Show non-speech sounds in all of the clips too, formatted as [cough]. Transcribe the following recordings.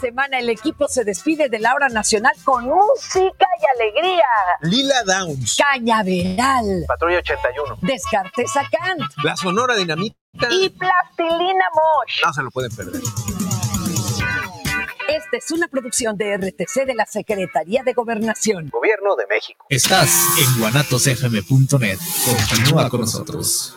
semana el equipo se despide de la hora nacional con música. Lila Downs. Cañaveral. Patrulla 81. Descartes Kant. La Sonora Dinamita. Y Plastilina Mosh. No se lo pueden perder. Esta es una producción de RTC de la Secretaría de Gobernación. Gobierno de México. Estás en guanatosfm.net. Continúa con nosotros.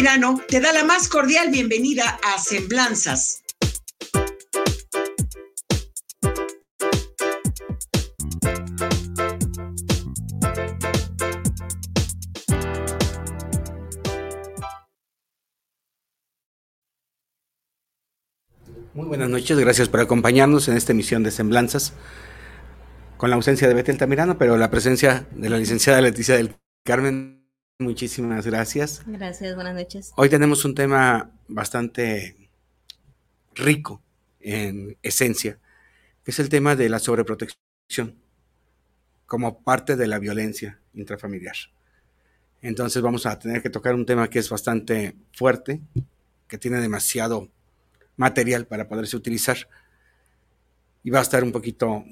Altamirano te da la más cordial bienvenida a Semblanzas. Muy buenas noches, gracias por acompañarnos en esta emisión de Semblanzas, con la ausencia de Betty Altamirano, pero la presencia de la licenciada Leticia del Carmen Muchísimas gracias. Gracias, buenas noches. Hoy tenemos un tema bastante rico en esencia, que es el tema de la sobreprotección como parte de la violencia intrafamiliar. Entonces vamos a tener que tocar un tema que es bastante fuerte, que tiene demasiado material para poderse utilizar y va a estar un poquito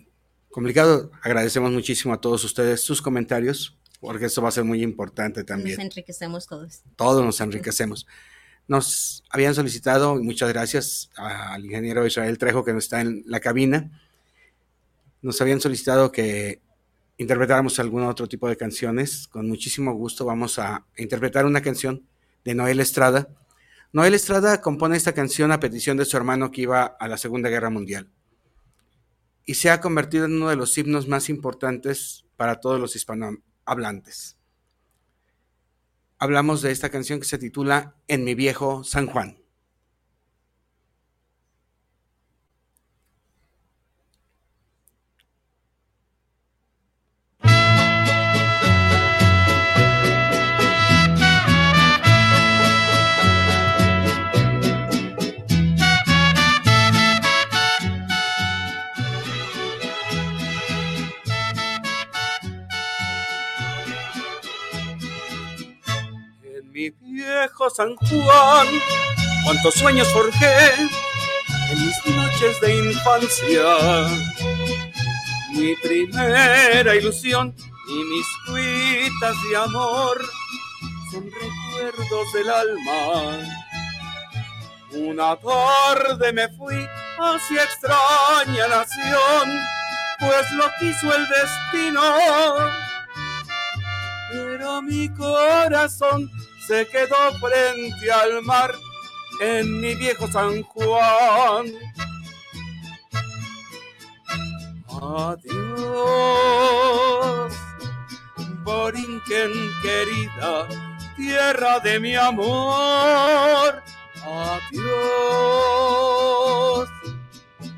complicado. Agradecemos muchísimo a todos ustedes sus comentarios porque eso va a ser muy importante también. Nos enriquecemos todos. Todos nos enriquecemos. Nos habían solicitado, y muchas gracias al ingeniero Israel Trejo que está en la cabina, nos habían solicitado que interpretáramos algún otro tipo de canciones. Con muchísimo gusto vamos a interpretar una canción de Noel Estrada. Noel Estrada compone esta canción a petición de su hermano que iba a la Segunda Guerra Mundial y se ha convertido en uno de los himnos más importantes para todos los hispanos hablantes. Hablamos de esta canción que se titula En mi viejo San Juan. San Juan, cuántos sueños forjé en mis noches de infancia. Mi primera ilusión y mis cuitas de amor son recuerdos del alma. Una tarde me fui hacia extraña nación, pues lo quiso el destino. Pero mi corazón se quedó frente al mar en mi viejo San Juan. Adiós, Borinquen querida, tierra de mi amor. Adiós,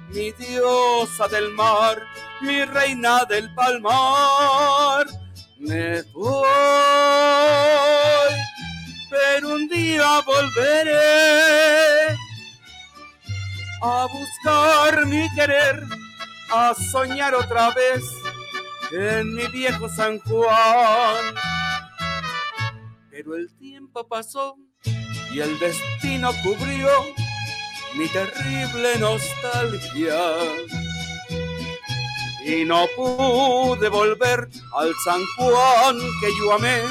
mi diosa del mar, mi reina del palmar. Me voy pero un día volveré a buscar mi querer, a soñar otra vez en mi viejo San Juan. Pero el tiempo pasó y el destino cubrió mi terrible nostalgia. Y no pude volver al San Juan que yo amé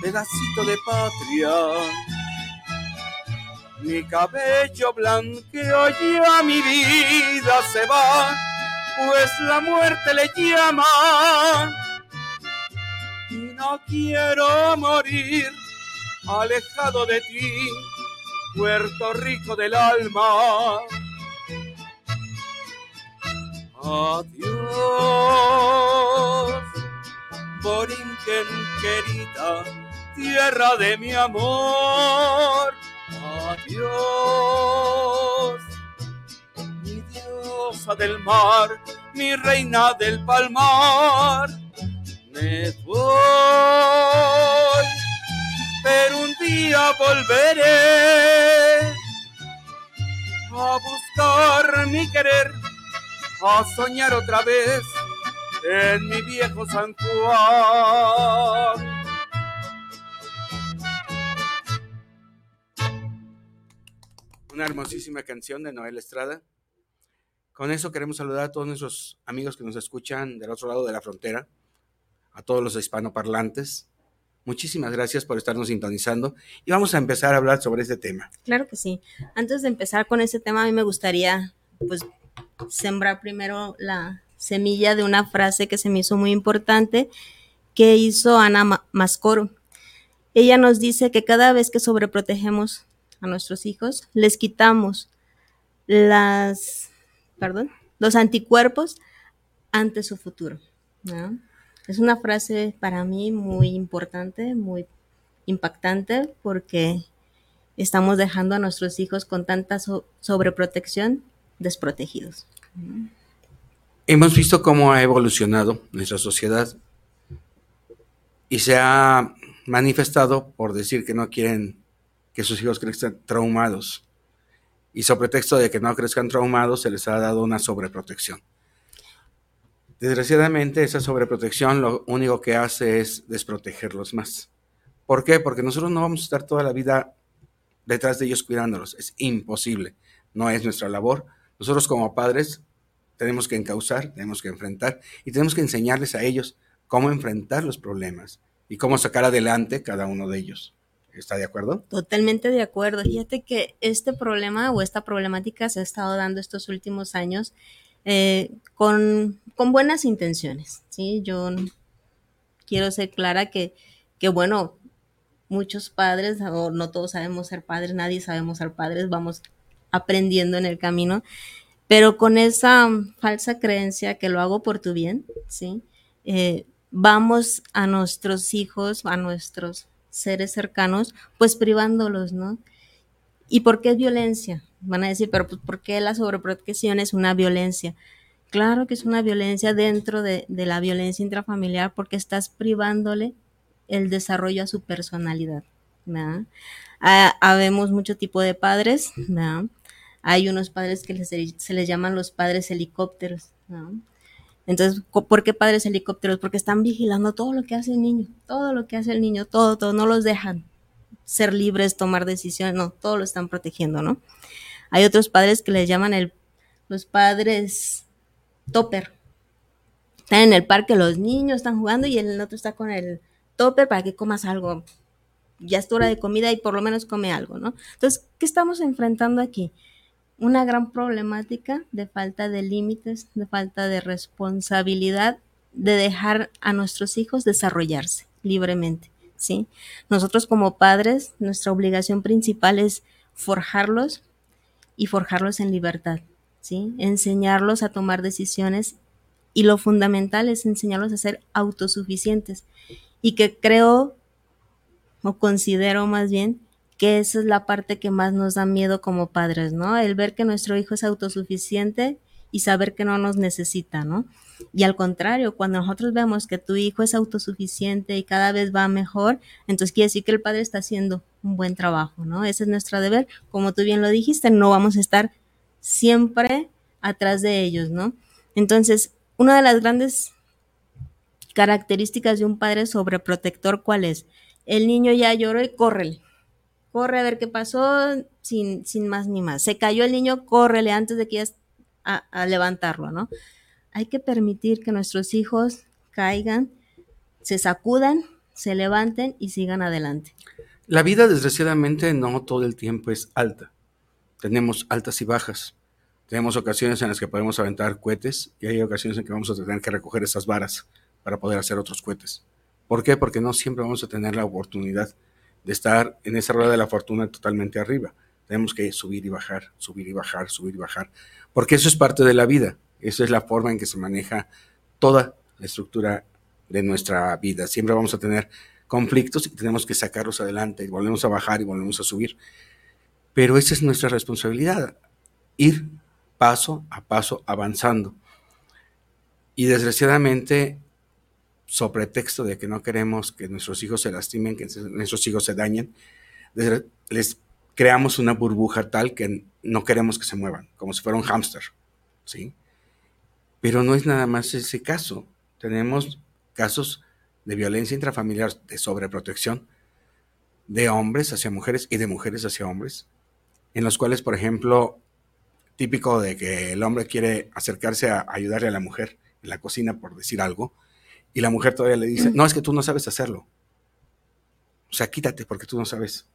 pedacito de patria. Mi cabello blanqueo ya mi vida se va pues la muerte le llama. Y no quiero morir alejado de ti, Puerto Rico del alma. Adiós, Borinquen querida, tierra de mi amor. Adiós, mi diosa del mar, mi reina del palmar. Me voy, pero un día volveré a buscar mi querer, a soñar otra vez en mi viejo San Juan. Una hermosísima canción de Noel Estrada. Con eso queremos saludar a todos nuestros amigos que nos escuchan del otro lado de la frontera, a todos los hispanoparlantes. Muchísimas gracias por estarnos sintonizando y vamos a empezar a hablar sobre este tema. Claro que sí. Antes de empezar con ese tema, a mí me gustaría pues sembrar primero la semilla de una frase que se me hizo muy importante que hizo Ana Mascoro. Ella nos dice que cada vez que sobreprotegemos a nuestros hijos, les quitamos las, perdón, los anticuerpos ante su futuro. Es una frase para mí muy importante, muy impactante, porque estamos dejando a nuestros hijos con tanta so sobreprotección desprotegidos. Hemos visto cómo ha evolucionado nuestra sociedad y se ha manifestado por decir que no quieren que sus hijos crezcan traumados. Y sobre pretexto de que no crezcan traumados, se les ha dado una sobreprotección. Desgraciadamente, esa sobreprotección lo único que hace es desprotegerlos más. ¿Por qué? Porque nosotros no vamos a estar toda la vida detrás de ellos cuidándolos. Es imposible. No es nuestra labor. Nosotros como padres tenemos que encauzar, tenemos que enfrentar y tenemos que enseñarles a ellos cómo enfrentar los problemas y cómo sacar adelante cada uno de ellos. ¿Está de acuerdo? Totalmente de acuerdo. Fíjate que este problema o esta problemática se ha estado dando estos últimos años eh, con, con, buenas intenciones. ¿sí? Yo quiero ser clara que, que, bueno, muchos padres, o no todos sabemos ser padres, nadie sabemos ser padres, vamos aprendiendo en el camino, pero con esa falsa creencia que lo hago por tu bien, ¿sí? Eh, vamos a nuestros hijos, a nuestros seres cercanos, pues privándolos, ¿no? ¿Y por qué es violencia? Van a decir, pero pues, ¿por qué la sobreprotección es una violencia? Claro que es una violencia dentro de, de la violencia intrafamiliar porque estás privándole el desarrollo a su personalidad. ¿no? Ah, habemos mucho tipo de padres, ¿no? Hay unos padres que les, se les llaman los padres helicópteros, ¿no? Entonces, ¿por qué padres helicópteros? Porque están vigilando todo lo que hace el niño, todo lo que hace el niño, todo, todo, no los dejan ser libres, tomar decisiones, no, todo lo están protegiendo, ¿no? Hay otros padres que les llaman el, los padres topper. Están en el parque, los niños están jugando y el otro está con el topper para que comas algo. Ya es tu hora de comida y por lo menos come algo, ¿no? Entonces, ¿qué estamos enfrentando aquí? Una gran problemática de falta de límites, de falta de responsabilidad, de dejar a nuestros hijos desarrollarse libremente, ¿sí? Nosotros como padres, nuestra obligación principal es forjarlos y forjarlos en libertad, ¿sí? Enseñarlos a tomar decisiones y lo fundamental es enseñarlos a ser autosuficientes y que creo o considero más bien que esa es la parte que más nos da miedo como padres, ¿no? El ver que nuestro hijo es autosuficiente y saber que no nos necesita, ¿no? Y al contrario, cuando nosotros vemos que tu hijo es autosuficiente y cada vez va mejor, entonces quiere decir que el padre está haciendo un buen trabajo, ¿no? Ese es nuestro deber. Como tú bien lo dijiste, no vamos a estar siempre atrás de ellos, ¿no? Entonces, una de las grandes características de un padre sobreprotector, ¿cuál es? El niño ya lloró y córrele. Corre a ver qué pasó sin, sin más ni más. Se cayó el niño, córrele antes de que ya a, a levantarlo, ¿no? Hay que permitir que nuestros hijos caigan, se sacudan, se levanten y sigan adelante. La vida, desgraciadamente, no todo el tiempo es alta. Tenemos altas y bajas. Tenemos ocasiones en las que podemos aventar cohetes y hay ocasiones en que vamos a tener que recoger esas varas para poder hacer otros cohetes. ¿Por qué? Porque no siempre vamos a tener la oportunidad de estar en esa rueda de la fortuna totalmente arriba. Tenemos que subir y bajar, subir y bajar, subir y bajar, porque eso es parte de la vida. Esa es la forma en que se maneja toda la estructura de nuestra vida. Siempre vamos a tener conflictos y tenemos que sacarlos adelante y volvemos a bajar y volvemos a subir. Pero esa es nuestra responsabilidad, ir paso a paso avanzando. Y desgraciadamente, sobre texto de que no queremos que nuestros hijos se lastimen, que nuestros hijos se dañen, les creamos una burbuja tal que no queremos que se muevan, como si fuera un hámster, ¿sí? Pero no es nada más ese caso. Tenemos casos de violencia intrafamiliar, de sobreprotección, de hombres hacia mujeres y de mujeres hacia hombres, en los cuales, por ejemplo, típico de que el hombre quiere acercarse a ayudarle a la mujer en la cocina, por decir algo, y la mujer todavía le dice, no, es que tú no sabes hacerlo. O sea, quítate porque tú no sabes.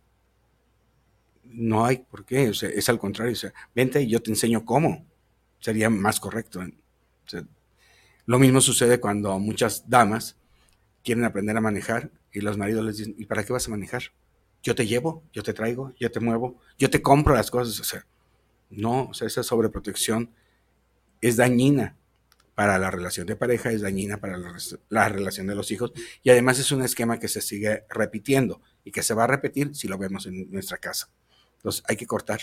No hay por qué, o sea, es al contrario, o sea, vente y yo te enseño cómo. Sería más correcto. lo mismo sucede cuando muchas damas quieren aprender a manejar y los maridos les dicen, ¿y para qué vas a manejar? Yo te llevo, yo te traigo, yo te muevo, yo te compro las cosas. O sea, no, o sea, esa sobreprotección es dañina para la relación de pareja, es dañina para la, relación de los hijos y además es un esquema que se sigue repitiendo y que se va a repetir si lo vemos en nuestra casa. Entonces hay que cortar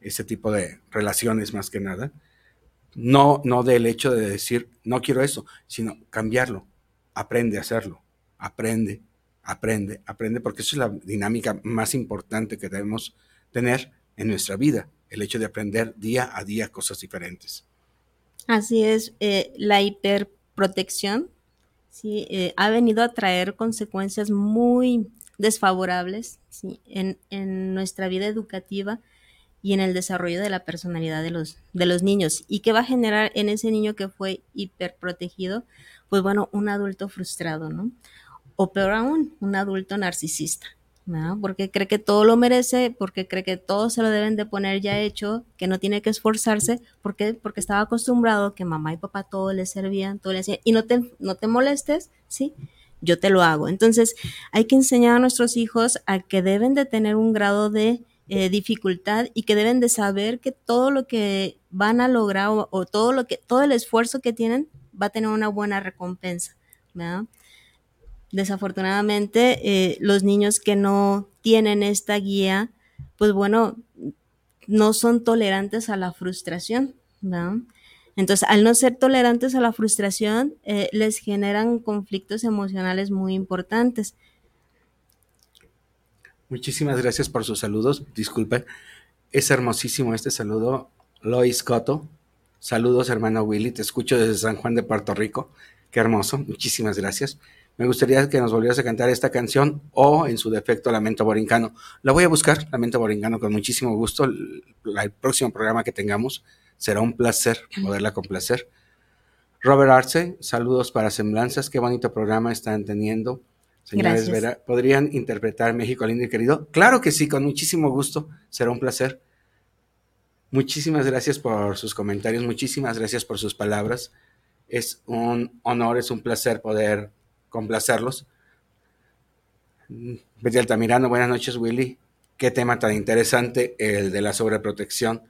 ese tipo de relaciones más que nada no, no del hecho de decir, no quiero eso, sino cambiarlo. Aprende a hacerlo. Aprende, aprende, aprende, porque eso es la dinámica más importante que debemos tener en nuestra vida, el hecho de aprender día a día cosas diferentes. Así es, eh, la hiperprotección ¿sí? Eh, ha venido a traer consecuencias muy desfavorables en, en nuestra vida educativa y en el desarrollo de la personalidad de los, de los niños. ¿Y qué va a generar en ese niño que fue hiperprotegido? Pues bueno, un adulto frustrado, ¿no? O peor aún, un adulto narcisista, ¿no? Porque cree que todo lo merece, porque cree que todo se lo deben de poner ya hecho, que no tiene que esforzarse, porque Porque estaba acostumbrado que mamá y papá todo le servían, todo le hacían, y no te, no te molestes, ¿sí? Yo te lo hago. Entonces, hay que enseñar a nuestros hijos a que deben de tener un grado de eh, dificultad y que deben de saber que todo lo que van a lograr o, todo lo que todo el esfuerzo que tienen va a tener una buena recompensa desafortunadamente eh, los niños que no tienen esta guía pues bueno no son tolerantes a la frustración entonces al no ser tolerantes a la frustración eh, les generan conflictos emocionales muy importantes Muchísimas gracias por sus saludos. Disculpen. Es hermosísimo este saludo. Lois Coto. Saludos, hermano Willy. Te escucho desde San Juan de Puerto Rico. Qué hermoso. Muchísimas gracias. Me gustaría que nos volvieras a cantar esta canción o, en su defecto, Lamento Borincano. La voy a buscar, Lamento Borincano, con muchísimo gusto. El, el próximo programa que tengamos será un placer poderla complacer. Robert Arce, saludos para Semblanzas. Qué bonito programa están teniendo. Señores Vera, ¿podrían interpretar México lindo y querido? Claro que sí, con muchísimo gusto. Será un placer. Muchísimas gracias por sus comentarios, muchísimas gracias por sus palabras. Es un honor, es un placer poder complacerlos. Betty Altamirano, buenas noches, Willy. Qué tema tan interesante el de la sobreprotección.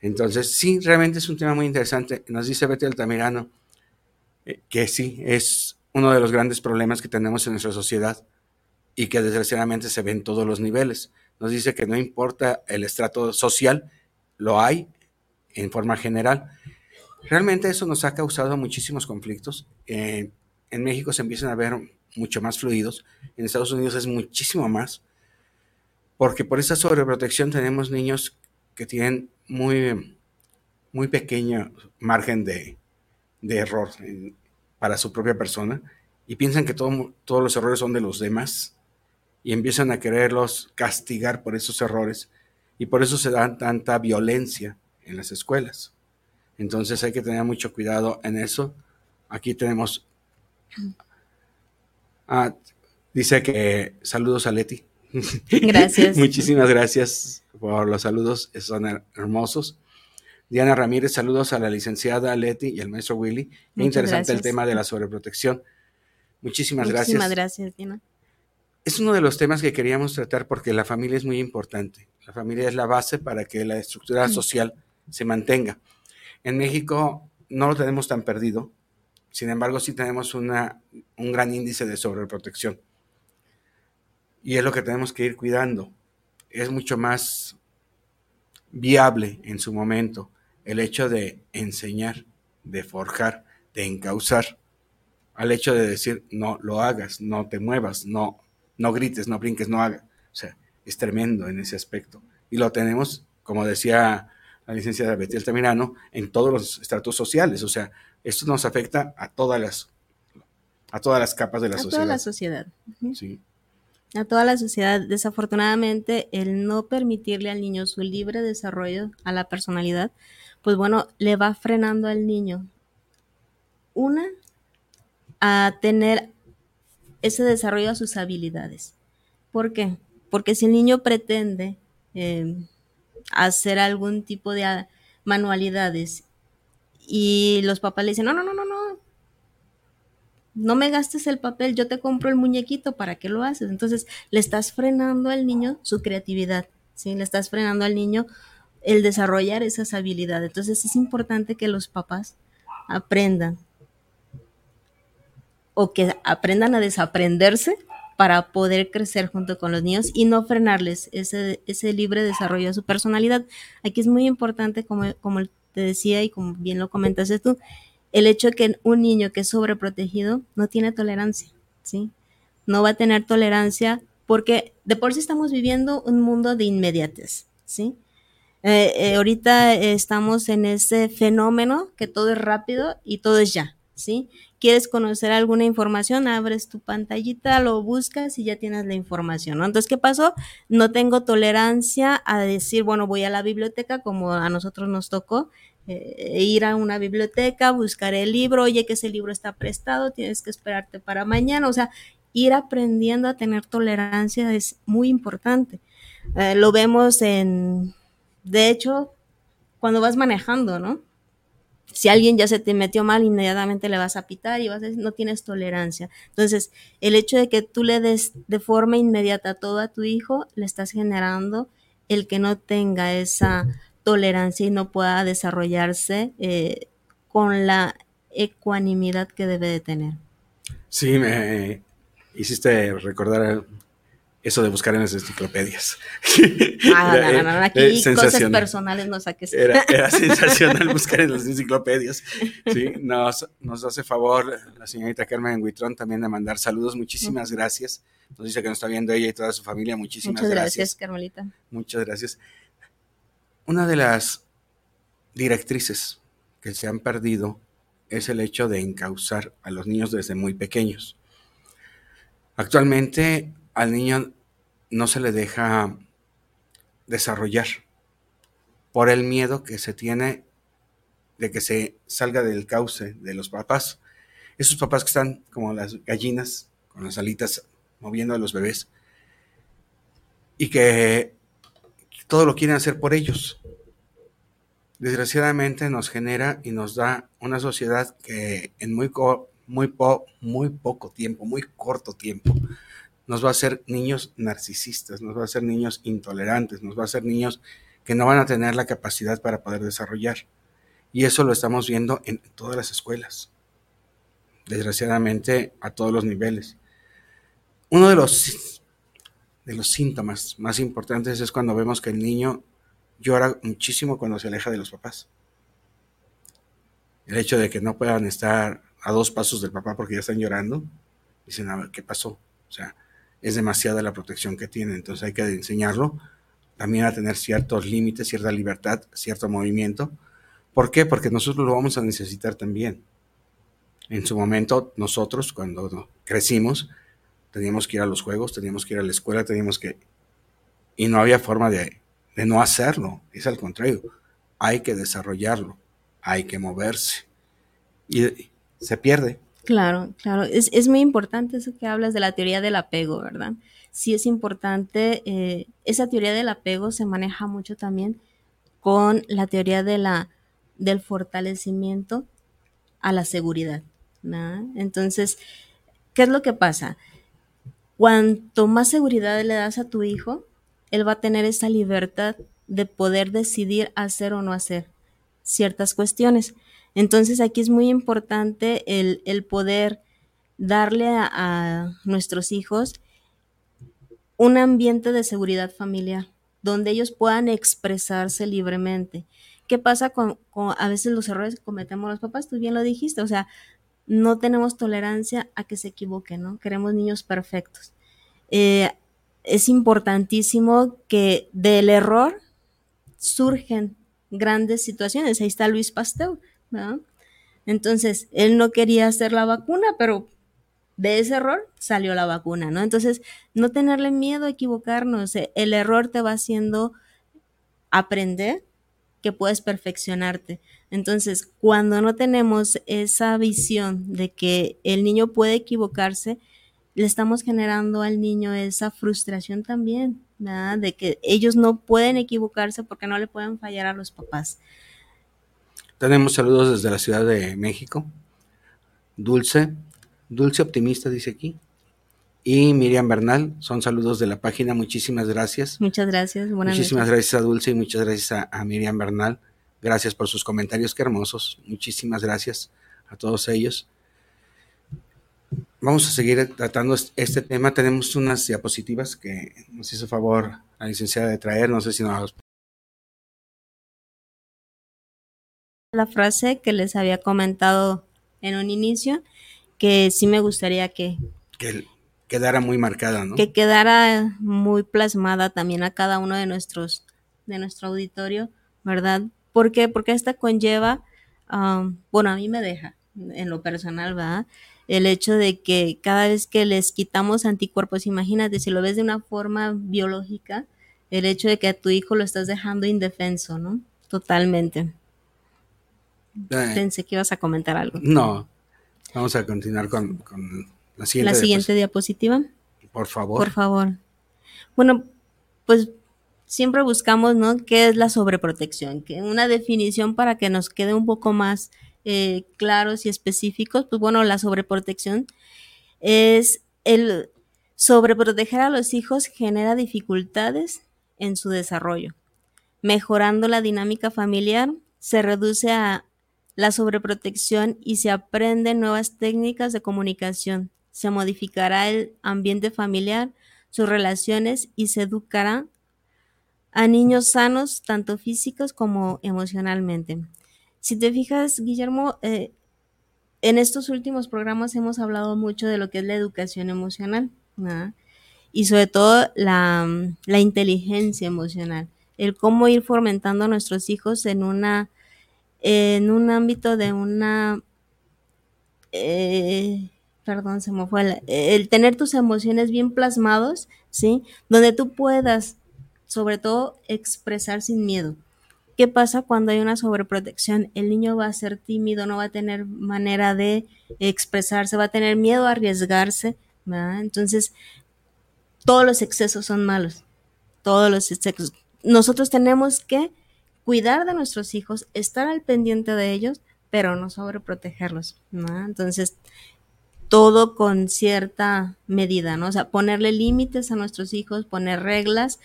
Entonces, sí, realmente es un tema muy interesante. Nos dice Betty Altamirano eh, que sí, es uno de los grandes problemas que tenemos en nuestra sociedad y que desgraciadamente se ve en todos los niveles. Nos dice que no importa el estrato social, lo hay en forma general. Realmente eso nos ha causado muchísimos conflictos. En México se empiezan a ver mucho más fluidos, en Estados Unidos es muchísimo más, porque por esa sobreprotección tenemos niños que tienen muy, muy pequeño margen de, de error para su propia persona y piensan que todos los errores son de los demás y empiezan a quererlos castigar por esos errores y por eso se da tanta violencia en las escuelas. Entonces hay que tener mucho cuidado en eso. Aquí tenemos... Ah, dice que saludos a Leti. Gracias. [laughs] Muchísimas gracias por los saludos, son hermosos. Diana Ramírez, saludos a la licenciada Leti y al maestro Willy. Interesante el tema de la sobreprotección. Muchísimas gracias. Muchísimas gracias, Diana. Es uno de los temas que queríamos tratar porque la familia es muy importante. La familia es la base para que la estructura social se mantenga. En México no lo tenemos tan perdido, sin embargo sí tenemos una, un gran índice de sobreprotección. Y es lo que tenemos que ir cuidando. Es mucho más viable en su momento el hecho de enseñar, de forjar, de encauzar, al hecho de decir, no lo hagas, no te muevas, no, no grites, no brinques, no hagas. O sea, es tremendo en ese aspecto. Y lo tenemos, como decía la licenciada Betty Altamirano, en todos los estratos sociales. O sea, esto nos afecta a todas las, a todas las capas de la a sociedad. toda la sociedad. Sí. A toda la sociedad, desafortunadamente, el no permitirle al niño su libre desarrollo a la personalidad, pues bueno, le va frenando al niño. Una, a tener ese desarrollo a sus habilidades. ¿Por qué? Porque si el niño pretende eh, hacer algún tipo de manualidades y los papás le dicen, no, no, no, no, no, no me gastes el papel, yo te compro el muñequito, ¿para qué lo haces? Entonces le estás frenando al niño su creatividad, ¿sí? Le estás frenando al niño el desarrollar esas habilidades. Entonces es importante que los papás aprendan o que aprendan a desaprenderse para poder crecer junto con los niños y no frenarles ese, ese libre desarrollo de su personalidad. Aquí es muy importante, como, como te decía y como bien lo comentaste tú, el hecho de que un niño que es sobreprotegido no tiene tolerancia, ¿sí? No va a tener tolerancia porque de por sí estamos viviendo un mundo de inmediatez, ¿sí? Eh, eh, ahorita estamos en ese fenómeno que todo es rápido y todo es ya, ¿sí? Quieres conocer alguna información, abres tu pantallita, lo buscas y ya tienes la información, ¿no? Entonces, ¿qué pasó? No tengo tolerancia a decir, bueno, voy a la biblioteca como a nosotros nos tocó, eh, ir a una biblioteca, buscar el libro, oye que ese libro está prestado, tienes que esperarte para mañana, o sea, ir aprendiendo a tener tolerancia es muy importante. Eh, lo vemos en, de hecho, cuando vas manejando, ¿no? Si alguien ya se te metió mal, inmediatamente le vas a pitar y vas a decir, no tienes tolerancia. Entonces, el hecho de que tú le des de forma inmediata todo a tu hijo, le estás generando el que no tenga esa tolerancia y no pueda desarrollarse eh, con la ecuanimidad que debe de tener. Sí, me hiciste recordar eso de buscar en las enciclopedias. Ah, no, no, no, [laughs] no, aquí cosas personales no saques. Era, era [laughs] sensacional buscar en las enciclopedias. Sí, nos, nos hace favor la señorita Carmen Huitrón también de mandar saludos. Muchísimas gracias. Nos dice que nos está viendo ella y toda su familia. Muchísimas Muchas gracias, gracias. Carmelita. Muchas gracias. Una de las directrices que se han perdido es el hecho de encauzar a los niños desde muy pequeños. Actualmente al niño no se le deja desarrollar por el miedo que se tiene de que se salga del cauce de los papás. Esos papás que están como las gallinas, con las alitas moviendo a los bebés, y que todo lo quieren hacer por ellos. Desgraciadamente nos genera y nos da una sociedad que en muy, muy, po- muy poco tiempo, muy corto tiempo, nos va a hacer niños narcisistas, nos va a hacer niños intolerantes, nos va a hacer niños que no van a tener la capacidad para poder desarrollar. Y eso lo estamos viendo en todas las escuelas, desgraciadamente a todos los niveles. Uno de los, de los síntomas más importantes es cuando vemos que el niño llora muchísimo cuando se aleja de los papás. El hecho de que no puedan estar a dos pasos del papá porque ya están llorando, dicen, a ver, ¿qué pasó? O sea, es demasiada la protección que tienen, entonces hay que enseñarlo también a tener ciertos límites, cierta libertad, cierto movimiento. ¿Por qué? Porque nosotros lo vamos a necesitar también. En su momento, nosotros, cuando crecimos, teníamos que ir a los juegos, teníamos que ir a la escuela, teníamos que... Y no había forma de, de no hacerlo, es al contrario, hay que desarrollarlo, hay que moverse. Y se pierde. Claro, claro. Es, es muy importante eso que hablas de la teoría del apego, ¿verdad? Sí es importante, eh, esa teoría del apego se maneja mucho también con la teoría de la del fortalecimiento a la seguridad. Entonces, ¿qué es lo que pasa? Cuanto más seguridad le das a tu hijo, él va a tener esa libertad de poder decidir hacer o no hacer ciertas cuestiones. Entonces aquí es muy importante el, poder darle a, nuestros hijos un ambiente de seguridad familiar, donde ellos puedan expresarse libremente. ¿Qué pasa con, a veces los errores que cometemos los papás? Tú bien lo dijiste, o sea, no tenemos tolerancia a que se equivoquen, ¿no? Queremos niños perfectos. Eh, es importantísimo que del error surgen grandes situaciones. Ahí está Luis Pasteur, Entonces, él no quería hacer la vacuna, pero de ese error salió la vacuna, ¿no? Entonces, no tenerle miedo a equivocarnos. El error te va haciendo aprender que puedes perfeccionarte. Entonces, cuando no tenemos esa visión de que el niño puede equivocarse, le estamos generando al niño esa frustración también, ¿verdad? De que ellos no pueden equivocarse porque no le pueden fallar a los papás. Tenemos saludos desde la Ciudad de México. Dulce, Dulce Optimista dice aquí. Y Miriam Bernal, son saludos de la página. Muchísimas gracias. Muchas gracias. Buenas Muchísimas gracias a Dulce y muchas gracias a, Miriam Bernal. Gracias por sus comentarios, qué hermosos. Muchísimas gracias a todos ellos. Vamos a seguir tratando este tema. Tenemos unas diapositivas que nos hizo favor la licenciada de traer. No sé si nos la frase que les había comentado en un inicio, que sí me gustaría que... Que quedara muy marcada, ¿no? Que quedara muy plasmada también a cada uno de nuestros, de nuestro auditorio, ¿verdad? ¿Por qué? Porque esta conlleva, um, bueno, a mí me deja, en lo personal, ¿verdad? El hecho de que cada vez que les quitamos anticuerpos, imagínate, si lo ves de una forma biológica, el hecho de que a tu hijo lo estás dejando indefenso, ¿no? Totalmente. Eh. Pensé que ibas a comentar algo. No, vamos a continuar con, la siguiente, la siguiente diapositiva. Por favor. Por favor. Bueno, pues siempre buscamos, ¿no? ¿Qué es la sobreprotección? Que una definición para que nos quede un poco más eh, claros y específicos. Pues bueno, la sobreprotección es el sobreproteger a los hijos genera dificultades en su desarrollo. Mejorando la dinámica familiar, se reduce a la sobreprotección y se aprenden nuevas técnicas de comunicación. Se modificará el ambiente familiar, sus relaciones y se educará a niños sanos, tanto físicos como emocionalmente. Si te fijas, Guillermo, eh, en estos últimos programas hemos hablado mucho de lo que es la educación emocional y sobre todo la, la inteligencia emocional, el cómo ir fomentando a nuestros hijos en una en un ámbito de una, eh, perdón, se me fue, el, tener tus emociones bien plasmados, ¿sí? Donde tú puedas, sobre todo, expresar sin miedo. ¿Qué pasa cuando hay una sobreprotección? El niño va a ser tímido, no va a tener manera de expresarse, va a tener miedo a arriesgarse, ¿verdad? Entonces, todos los excesos son malos, todos los excesos. Nosotros tenemos que cuidar de nuestros hijos, estar al pendiente de ellos, pero no sobreprotegerlos, ¿no? Entonces, todo con cierta medida, ¿no? O sea, ponerle límites a nuestros hijos, poner reglas.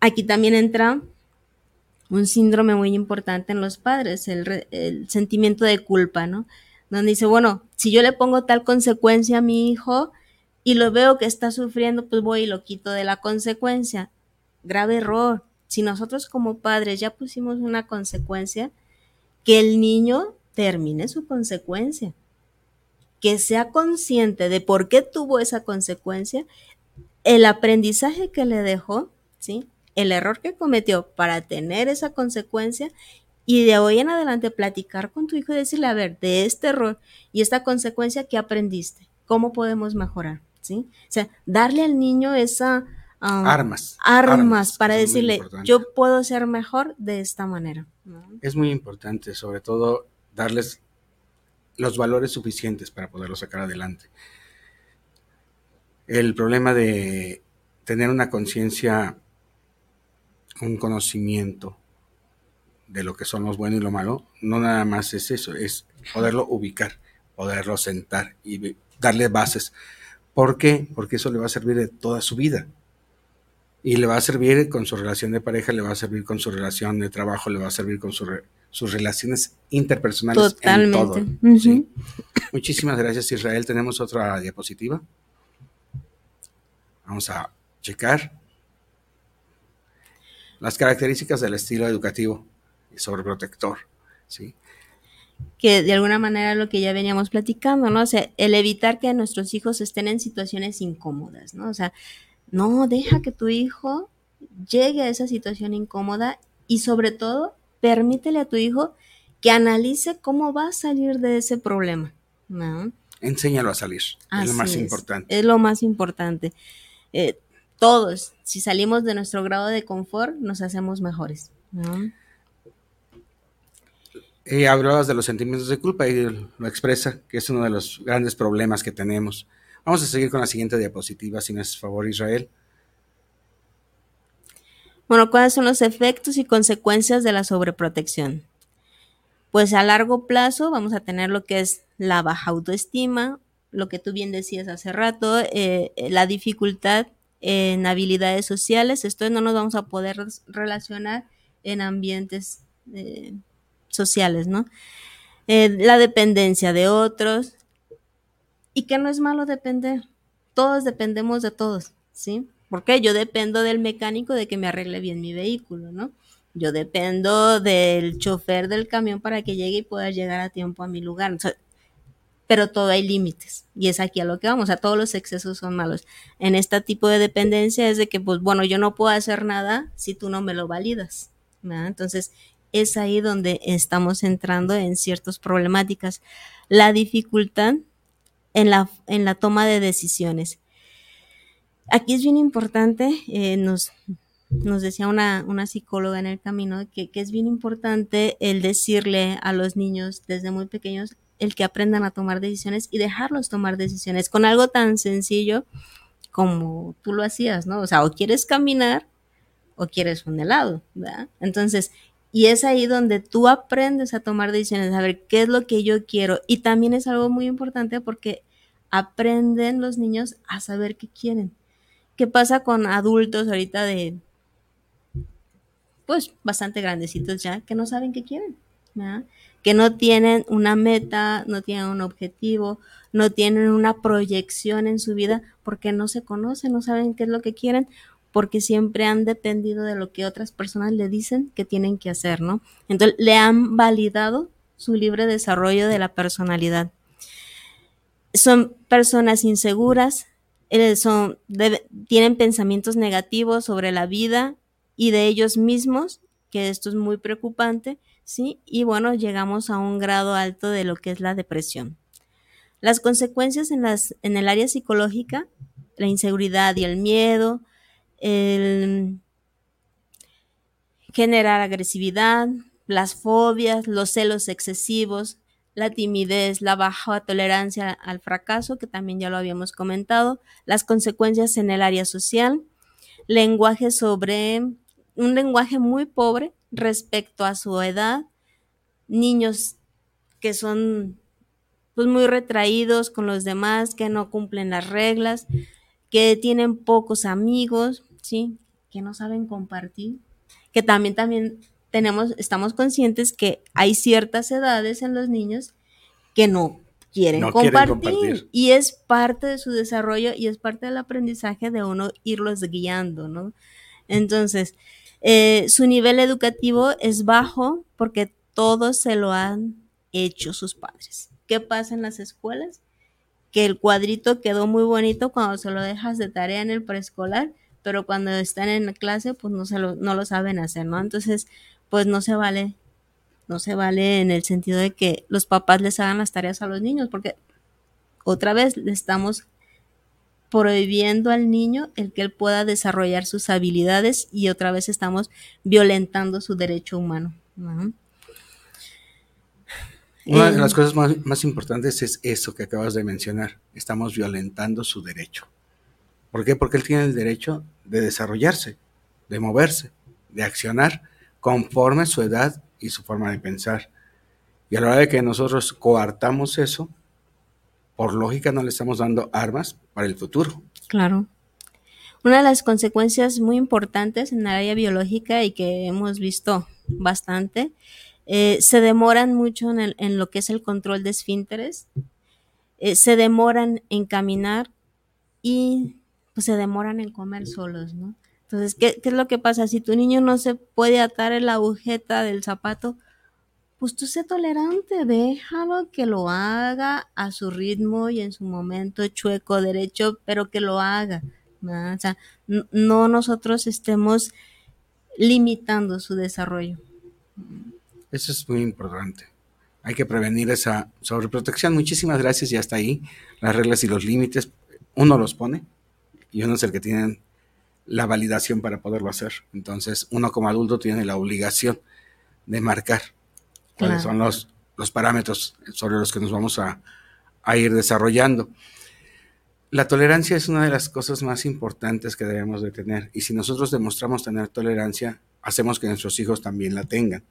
Aquí también entra un síndrome muy importante en los padres, el, el, sentimiento de culpa, ¿no? Donde dice, bueno, si yo le pongo tal consecuencia a mi hijo y lo veo que está sufriendo, pues voy y lo quito de la consecuencia. Grave error si nosotros como padres ya pusimos una consecuencia, que el niño termine su consecuencia, que sea consciente de por qué tuvo esa consecuencia, el aprendizaje que le dejó, ¿sí? el error que cometió para tener esa consecuencia y de hoy en adelante platicar con tu hijo y decirle, a ver, de este error y esta consecuencia, ¿qué aprendiste? ¿Cómo podemos mejorar? ¿Sí? O sea, darle al niño esa armas, armas. para decirle, yo puedo ser mejor de esta manera. Es muy importante, sobre todo, darles los valores suficientes para poderlo sacar adelante. El problema de tener una conciencia, un conocimiento de lo que son los buenos y lo malo, no nada más es eso, es poderlo ubicar, poderlo sentar y darle bases. ¿Por qué? Porque eso le va a servir de toda su vida. Y le va a servir con su relación de pareja, le va a servir con su relación de trabajo, le va a servir con sus relaciones interpersonales. Totalmente. En todo, ¿sí? Muchísimas gracias, Israel. Tenemos otra diapositiva. Vamos a checar las características del estilo educativo y sobreprotector, ¿sí? Que de alguna manera lo que ya veníamos platicando, ¿no? O sea, el evitar que nuestros hijos estén en situaciones incómodas, ¿no? O sea, no, deja que tu hijo llegue a esa situación incómoda y sobre todo, permítele a tu hijo que analice cómo va a salir de ese problema, ¿no? Enséñalo a salir, es lo más importante. Es lo más importante. Eh, todos, si salimos de nuestro grado de confort, nos hacemos mejores, ¿no? Eh, hablabas de los sentimientos de culpa y lo expresa, que es uno de los grandes problemas que tenemos. Vamos a seguir con la siguiente diapositiva, si me haces favor, Israel. Bueno, ¿cuáles son los efectos y consecuencias de la sobreprotección? Pues a largo plazo vamos a tener lo que es la baja autoestima, lo que tú bien decías hace rato, eh, la dificultad en habilidades sociales, esto no nos vamos a poder relacionar en ambientes eh, sociales, ¿no? Eh, la dependencia de otros, y que no es malo depender. Todos dependemos de todos, ¿sí? Porque yo dependo del mecánico de que me arregle bien mi vehículo, ¿no? Yo dependo del chofer del camión para que llegue y pueda llegar a tiempo a mi lugar. pero todo hay límites y es aquí a lo que vamos, a todos los excesos son malos. En este tipo de dependencia es de que, pues bueno, yo no puedo hacer nada si tú no me lo validas. Entonces, es ahí donde estamos entrando en ciertas problemáticas. La dificultad en la, en la toma de decisiones. Aquí es bien importante, eh, nos, nos decía una, una, psicóloga en el camino, que, que es bien importante el decirle a los niños desde muy pequeños el que aprendan a tomar decisiones y dejarlos tomar decisiones con algo tan sencillo como tú lo hacías, ¿no? O sea, o quieres caminar o quieres un helado, ¿verdad? Entonces, y es ahí donde tú aprendes a tomar decisiones, a ver qué es lo que yo quiero. Y también es algo muy importante porque aprenden los niños a saber qué quieren. ¿Qué pasa con adultos ahorita de, pues, bastante grandecitos ya, que no saben qué quieren? Que no tienen una meta, no tienen un objetivo, no tienen una proyección en su vida porque no se conocen, no saben qué es lo que quieren porque siempre han dependido de lo que otras personas le dicen que tienen que hacer, ¿no? Entonces le han validado su libre desarrollo de la personalidad. Son personas inseguras, eh, son, tienen pensamientos negativos sobre la vida y de ellos mismos, que esto es muy preocupante, ¿sí? Y bueno, llegamos a un grado alto de lo que es la depresión. Las consecuencias en, las, en el área psicológica, la inseguridad y el miedo, el generar agresividad, las fobias, los celos excesivos, la timidez, la baja tolerancia al fracaso, que también ya lo habíamos comentado, las consecuencias en el área social, lenguaje sobre un lenguaje muy pobre respecto a su edad, niños que son pues muy retraídos con los demás, que no cumplen las reglas, que tienen pocos amigos, ¿sí? Que no saben compartir, que también, también tenemos, estamos conscientes que hay ciertas edades en los niños que no quieren, compartir, y es parte de su desarrollo y es parte del aprendizaje de uno irlos guiando, ¿no? Entonces, eh, su nivel educativo es bajo porque todos se lo han hecho sus padres. ¿Qué pasa en las escuelas? que el cuadrito quedó muy bonito cuando se lo dejas de tarea en el preescolar, pero cuando están en clase, pues no, se lo, no lo saben hacer, ¿no? Entonces, pues no se vale, no se vale en el sentido de que los papás les hagan las tareas a los niños, porque otra vez le estamos prohibiendo al niño el que él pueda desarrollar sus habilidades y otra vez estamos violentando su derecho humano. ¿no? Una de las cosas más, importantes es eso que acabas de mencionar. Estamos violentando su derecho. ¿Por qué? Porque él tiene el derecho de desarrollarse, de moverse, de accionar conforme su edad y su forma de pensar. Y a la hora de que nosotros coartamos eso, por lógica no le estamos dando armas para el futuro. Claro. Una de las consecuencias muy importantes en el área biológica y que hemos visto bastante, eh, se demoran mucho en, el- en lo que es el control de esfínteres, eh, se demoran en caminar y pues, se demoran en comer solos, ¿no? Entonces, ¿qué, es lo que pasa? Si tu niño no se puede atar en la agujeta del zapato, pues tú sé tolerante, déjalo que lo haga a su ritmo y en su momento chueco, derecho, pero que lo haga. ¿verdad? O sea, no nosotros estemos limitando su desarrollo. Eso es muy importante. Hay que prevenir esa sobreprotección. Muchísimas gracias y hasta ahí las reglas y los límites. Uno los pone y uno es el que tiene la validación para poderlo hacer. Entonces, uno como adulto tiene la obligación de marcar cuáles Claro. son los, los parámetros sobre los que nos vamos a, a ir desarrollando. La tolerancia es una de las cosas más importantes que debemos de tener y si nosotros demostramos tener tolerancia, hacemos que nuestros hijos también la tengan.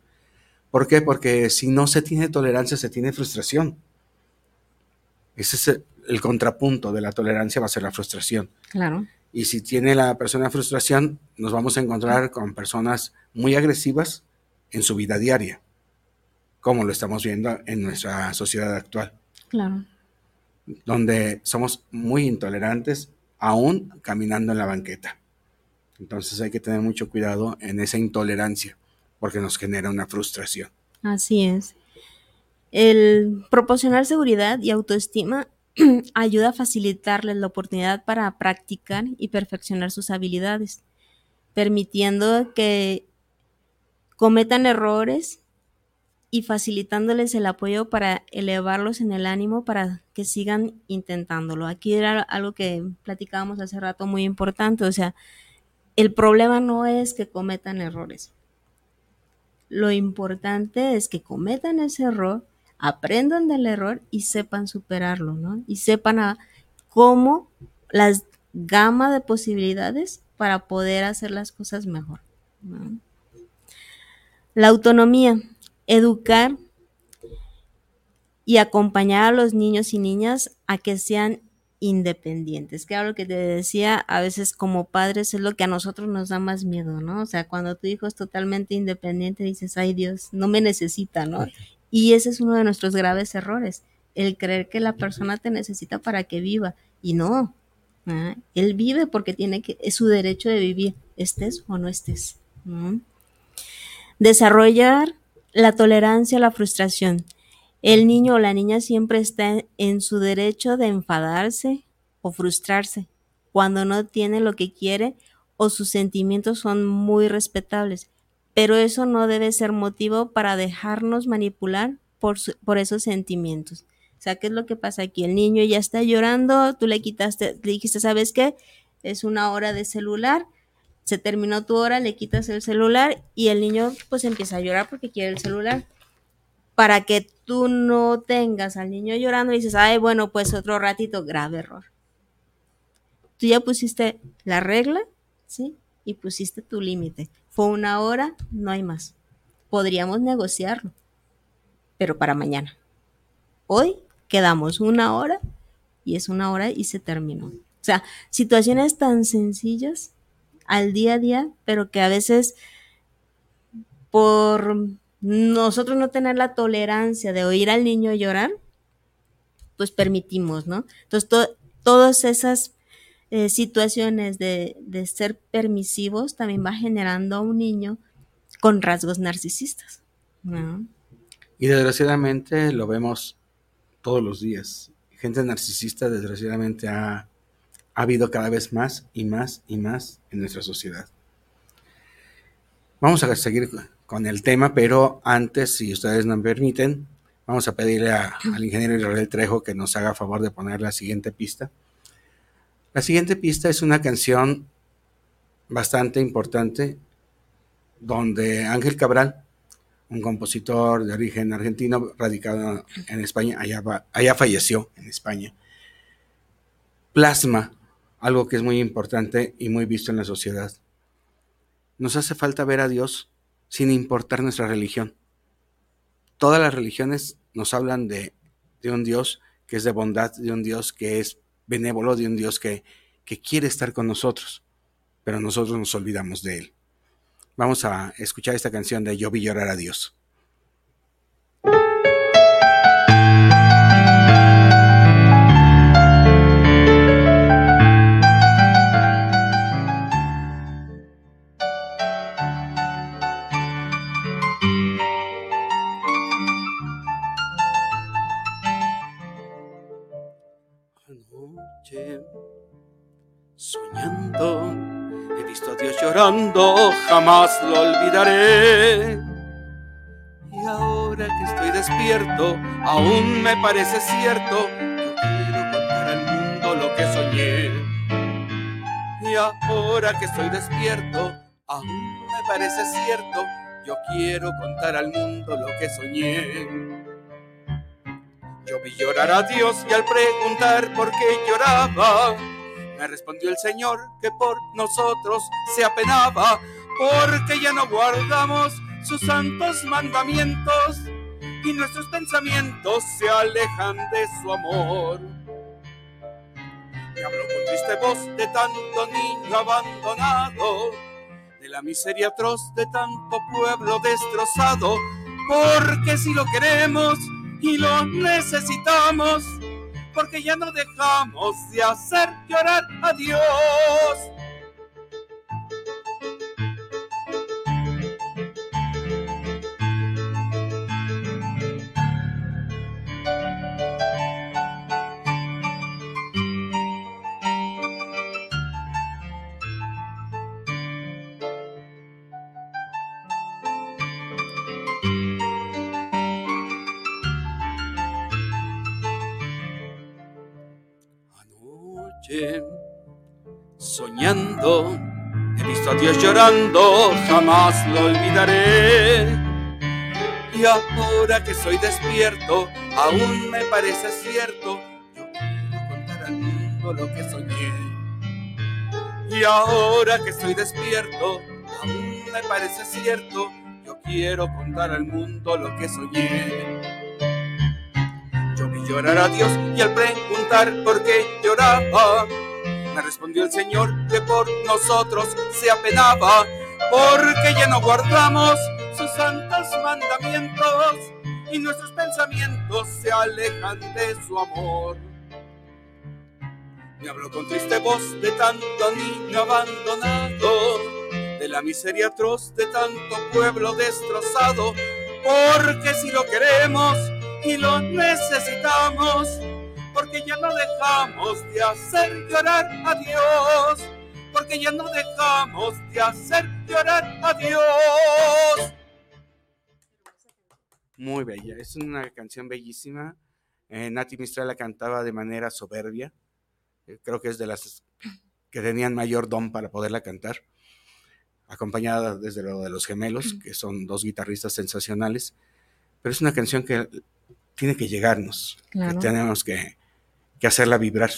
¿Por qué? Porque si no se tiene tolerancia, se tiene frustración. Ese es el, contrapunto de la tolerancia, va a ser la frustración. Claro. Y si tiene la persona frustración, nos vamos a encontrar con personas muy agresivas en su vida diaria, como lo estamos viendo en nuestra sociedad actual, Claro. donde somos muy intolerantes aún caminando en la banqueta. Entonces hay que tener mucho cuidado en esa intolerancia, porque nos genera una frustración. Así es. El proporcionar seguridad y autoestima [clears throat] ayuda a facilitarles la oportunidad para practicar y perfeccionar sus habilidades, permitiendo que cometan errores y facilitándoles el apoyo para elevarlos en el ánimo para que sigan intentándolo. Aquí era algo que platicábamos hace rato muy importante, o sea, el problema no es que cometan errores. Lo importante es que cometan ese error, aprendan del error y sepan superarlo, ¿no? Y sepan cómo las gama de posibilidades para poder hacer las cosas mejor. La autonomía, educar y acompañar a los niños y niñas a que sean independientes. Que lo que te decía, a veces como padres es lo que a nosotros nos da más miedo, ¿no? O sea, cuando tu hijo es totalmente independiente, dices, ay Dios, no me necesita, ¿no? Y ese es uno de nuestros graves errores, el creer que la persona te necesita para que viva. Y no, él vive porque tiene que, es su derecho de vivir, estés o no estés. Desarrollar la tolerancia a la frustración. El niño o la niña siempre está en su derecho de enfadarse o frustrarse cuando no tiene lo que quiere o sus sentimientos son muy respetables, pero eso no debe ser motivo para dejarnos manipular por, por esos sentimientos. O sea, ¿qué es lo que pasa aquí? El niño ya está llorando, tú le quitaste, le dijiste, ¿sabes qué? Es una hora de celular, se terminó tu hora, le quitas el celular y el niño pues empieza a llorar porque quiere el celular. Para que tú no tengas al niño llorando y dices, ay, bueno, pues otro ratito, grave error. Tú ya pusiste la regla, ¿sí? Y pusiste tu límite. Fue una hora, no hay más. Podríamos negociarlo, pero para mañana. Hoy quedamos una hora y es una hora y se terminó. O sea, situaciones tan sencillas al día a día, pero que a veces por nosotros no tener la tolerancia de oír al niño llorar, pues permitimos, ¿no? Entonces, to- todas esas eh, situaciones de, de ser permisivos también va generando a un niño con rasgos narcisistas. Y desgraciadamente lo vemos todos los días. Gente narcisista, desgraciadamente, ha, ha habido cada vez más y más y más en nuestra sociedad. Vamos a seguir con el tema, pero antes, si ustedes nos permiten, vamos a pedirle al ingeniero Israel Trejo que nos haga favor de poner la siguiente pista. La siguiente pista es una canción bastante importante donde Ángel Cabral, un compositor de origen argentino radicado en España, allá, falleció en España, plasma algo que es muy importante y muy visto en la sociedad. Nos hace falta ver a Dios sin importar nuestra religión. todas las religiones nos hablan de, de un Dios que es de bondad, de un Dios que es benévolo, de un Dios que, que quiere estar con nosotros, pero nosotros nos olvidamos de Él. Vamos a escuchar esta canción de Yo vi llorar a Dios. Jamás lo olvidaré. Y ahora que estoy despierto, aún me parece cierto, yo quiero contar al mundo lo que soñé. Y ahora que estoy despierto, aún me parece cierto, yo quiero contar al mundo lo que soñé. Yo vi llorar a Dios y al preguntar por qué lloraba, me respondió el Señor que por nosotros se apenaba, porque ya no guardamos sus santos mandamientos y nuestros pensamientos se alejan de su amor. Me habló con triste voz de tanto niño abandonado, de la miseria atroz de tanto pueblo destrozado, porque si lo queremos, y lo necesitamos porque ya no dejamos de hacer llorar a Dios. He visto a Dios llorando, jamás lo olvidaré. Y ahora que soy despierto, aún me parece cierto, yo quiero contar al mundo lo que soñé. Y ahora que estoy despierto, aún me parece cierto, yo quiero contar al mundo lo que soñé. Yo vi llorar a Dios y al preguntar por qué lloraba, me respondió el Señor que por nosotros se apenaba, porque ya no guardamos sus santos mandamientos y nuestros pensamientos se alejan de su amor. Me habló con triste voz de tanto niño abandonado, de la miseria atroz de tanto pueblo destrozado, porque si lo queremos y lo necesitamos, porque ya no dejamos de hacer llorar a Dios, porque ya no dejamos de hacer llorar a Dios. Muy bella, es una canción bellísima. Eh, Nati Mistral la cantaba de manera soberbia. Eh, creo que es de las que tenían mayor don para poderla cantar. Acompañada desde luego de los gemelos, que son dos guitarristas sensacionales. Pero es una canción que tiene que llegarnos, Claro. que tenemos que, que hacerla vibrar.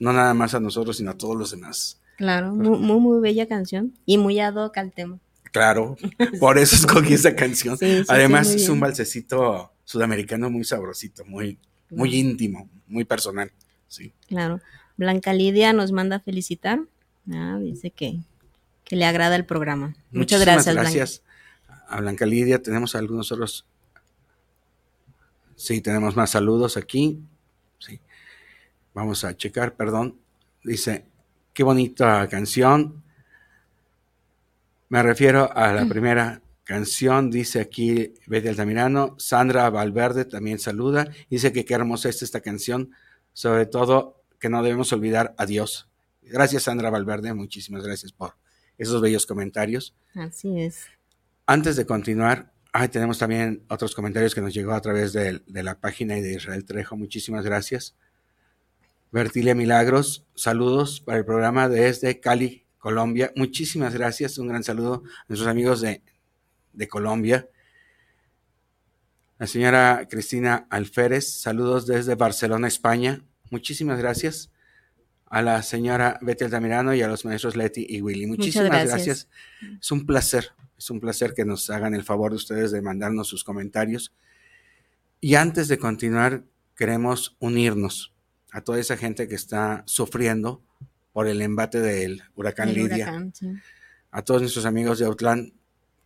No nada más a nosotros, sino a todos los demás. Claro, muy, muy, muy bella canción y muy ad hoc al tema. Claro, [laughs] por eso escogí esa canción. Sí, sí, sí, Además, es un balsecito sudamericano muy sabrosito, muy, muy íntimo, muy personal. Sí. Claro. Blanca Lidia nos manda felicitar. Ah, dice que, que le agrada el programa. Muchas Muchísimas gracias, Blanca. gracias a Blanca Lidia. Tenemos algunos otros. Sí, tenemos más saludos aquí. Sí. Vamos a checar, perdón. Dice, qué bonita canción. Me refiero a la primera canción, dice aquí Betty Altamirano. Sandra Valverde también saluda. Dice que qué hermosa es esta canción. Sobre todo que no debemos olvidar a Dios. Gracias, Sandra Valverde. Muchísimas gracias por esos bellos comentarios. Así es. Antes de continuar, ay, tenemos también otros comentarios que nos llegó a través de, de la página y de Israel Trejo. Muchísimas gracias. Bertilia Milagros, saludos para el programa desde Cali, Colombia. Muchísimas gracias. Un gran saludo a nuestros amigos de, de Colombia. La señora Cristina Alférez, saludos desde Barcelona, España. Muchísimas gracias. A la señora Betty Altamirano y a los maestros Leti y Willy. Muchísimas gracias. gracias. Es un placer, es un placer que nos hagan el favor de ustedes de mandarnos sus comentarios. Y antes de continuar, queremos unirnos a toda esa gente que está sufriendo por el embate del huracán El Lidia, huracán, sí. a todos nuestros amigos de Autlán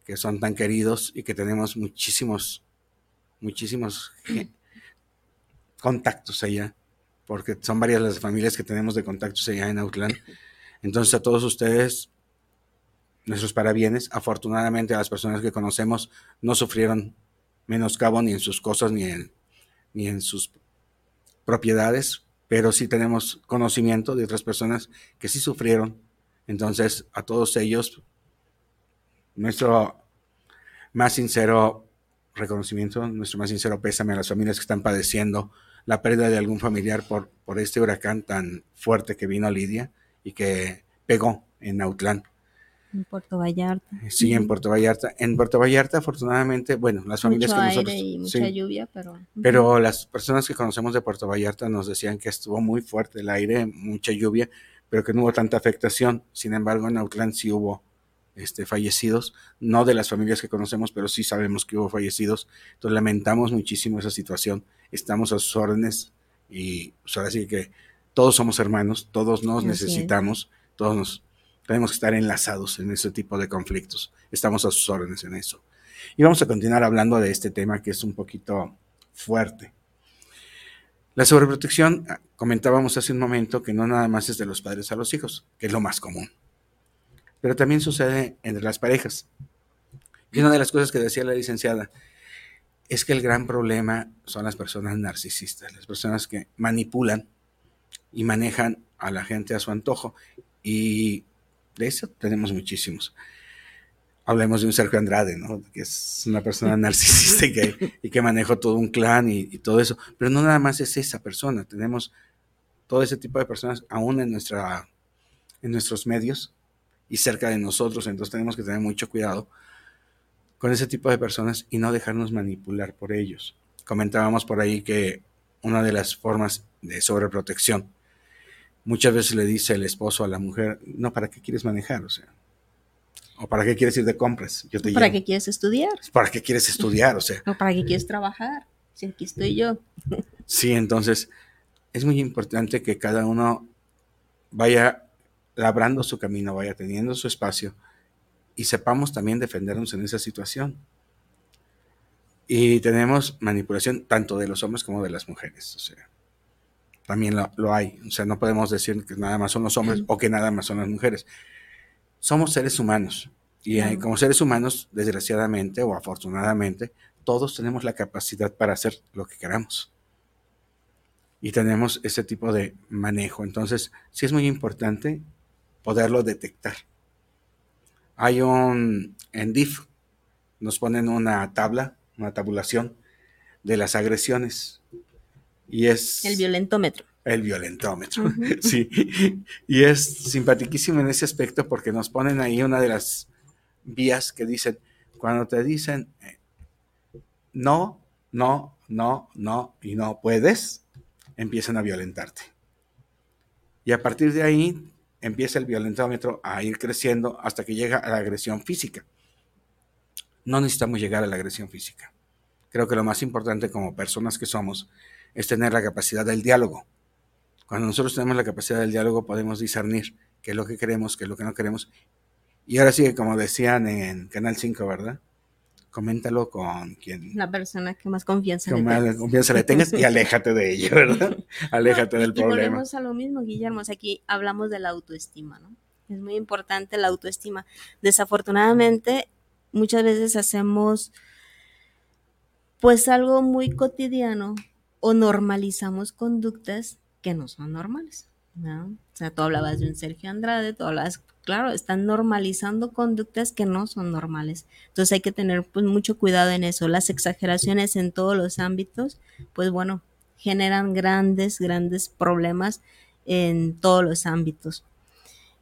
que son tan queridos y que tenemos muchísimos, muchísimos contactos allá, porque son varias las familias que tenemos de contactos allá en Autlán. Entonces a todos ustedes, nuestros parabienes, afortunadamente a las personas que conocemos no sufrieron menoscabo ni en sus cosas ni en, ni en sus propiedades, pero sí tenemos conocimiento de otras personas que sí sufrieron. Entonces, a todos ellos, nuestro más sincero reconocimiento, nuestro más sincero pésame a las familias que están padeciendo la pérdida de algún familiar por, por este huracán tan fuerte que vino a Lidia y que pegó en Autlán. En Puerto Vallarta. Sí, en Puerto Vallarta. En Puerto Vallarta, afortunadamente, bueno, las familias Mucho que aire nosotros... y mucha sí. lluvia, pero... Pero las personas que conocemos de Puerto Vallarta nos decían que estuvo muy fuerte el aire, mucha lluvia, pero que no hubo tanta afectación. Sin embargo, en Autlán sí hubo este, fallecidos, no de las familias que conocemos, pero sí sabemos que hubo fallecidos. Entonces lamentamos muchísimo esa situación. Estamos a sus órdenes y pues, ahora sí que todos somos hermanos, todos nos Así es. necesitamos, todos nos tenemos que estar enlazados en ese tipo de conflictos. Estamos a sus órdenes en eso. Y vamos a continuar hablando de este tema que es un poquito fuerte. La sobreprotección, ah, comentábamos hace un momento que no nada más es de los padres a los hijos, que es lo más común, pero también sucede entre las parejas. Y una de las cosas que decía la licenciada es que el gran problema son las personas narcisistas, las personas que manipulan y manejan a la gente a su antojo. Y de eso tenemos muchísimos. Hablemos de un Sergio Andrade, ¿no? Que es una persona narcisista y que, y que manejó todo un clan y, y todo eso. Pero no nada más es esa persona. Tenemos todo ese tipo de personas aún en, nuestra, en nuestros medios y cerca de nosotros. Entonces tenemos que tener mucho cuidado con ese tipo de personas y no dejarnos manipular por ellos. Comentábamos por ahí que una de las formas de sobreprotección, muchas veces le dice el esposo a la mujer, no, ¿para qué quieres manejar? O sea, o ¿para qué quieres ir de compras? Yo te ¿Para llevo. qué quieres estudiar? ¿Para qué quieres estudiar? O sea, [laughs] ¿O para qué quieres trabajar? Si aquí estoy yo. [laughs] sí, entonces es muy importante que cada uno vaya labrando su camino, vaya teniendo su espacio y sepamos también defendernos en esa situación. Y tenemos manipulación tanto de los hombres como de las mujeres. O sea, también lo, lo hay. O sea, no podemos decir que nada más son los hombres o que nada más son las mujeres. Somos seres humanos. Y eh, como seres humanos, desgraciadamente o afortunadamente, todos tenemos la capacidad para hacer lo que queramos. Y tenemos ese tipo de manejo. Entonces, sí es muy importante poderlo detectar. Hay un, en DIF, nos ponen una tabla, una tabulación de las agresiones. Y es El violentómetro. el violentómetro. [laughs] Sí. Y es simpaticísimo en ese aspecto porque nos ponen ahí una de las vías que dicen, cuando te dicen eh, no, no, no, no y no puedes, empiezan a violentarte. Y a partir de ahí empieza el violentómetro a ir creciendo hasta que llega a la agresión física. No necesitamos llegar a la agresión física. Creo que lo más importante como personas que somos es tener la capacidad del diálogo. Cuando nosotros tenemos la capacidad del diálogo podemos discernir qué es lo que queremos, qué es lo que no queremos. Y ahora sí, como decían en Canal 5, ¿verdad? Coméntalo con quien La persona que más confianza le con más tengas. confianza le tengas y aléjate de ella, [laughs] ¿verdad? Aléjate No, y- del y problema. volvemos a lo mismo, Guillermo. o sea, aquí hablamos de la autoestima, ¿no? Es muy importante la autoestima. Desafortunadamente, muchas veces hacemos pues algo muy cotidiano o normalizamos conductas que no son normales, ¿no? O sea, tú hablabas de un Sergio Andrade, tú hablabas, claro, están normalizando conductas que no son normales. Entonces hay que tener pues mucho cuidado en eso. Las exageraciones en todos los ámbitos, pues bueno, generan grandes, grandes problemas en todos los ámbitos.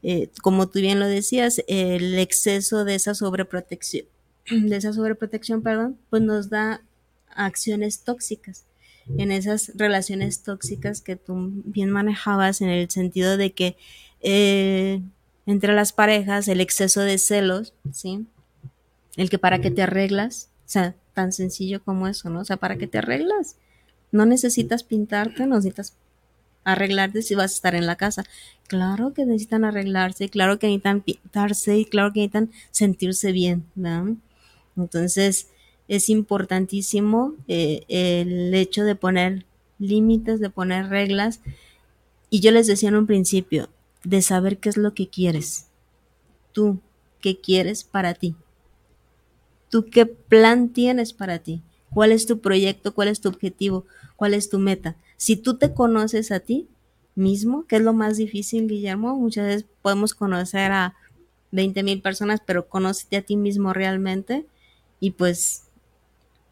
Eh, como tú bien lo decías, el exceso de esa sobreprotección, [clears throat] de esa sobreprotección, perdón, pues nos da acciones tóxicas en esas relaciones tóxicas que tú bien manejabas en el sentido de que eh, entre las parejas el exceso de celos, ¿sí? El que para qué te arreglas, o sea, tan sencillo como eso, ¿no? O sea, ¿para qué te arreglas? No necesitas pintarte, no necesitas arreglarte si vas a estar en la casa. Claro que necesitan arreglarse, claro que necesitan pintarse y claro que necesitan sentirse bien, ¿no? Entonces, es importantísimo eh, el hecho de poner límites, de poner reglas. Y yo les decía en un principio, de saber qué es lo que quieres. Tú, ¿qué quieres para ti? ¿Tú qué plan tienes para ti? ¿Cuál es tu proyecto? ¿Cuál es tu objetivo? ¿Cuál es tu meta? Si tú te conoces a ti mismo, que es lo más difícil, Guillermo, muchas veces podemos conocer a 20 mil personas, pero conócete a ti mismo realmente y pues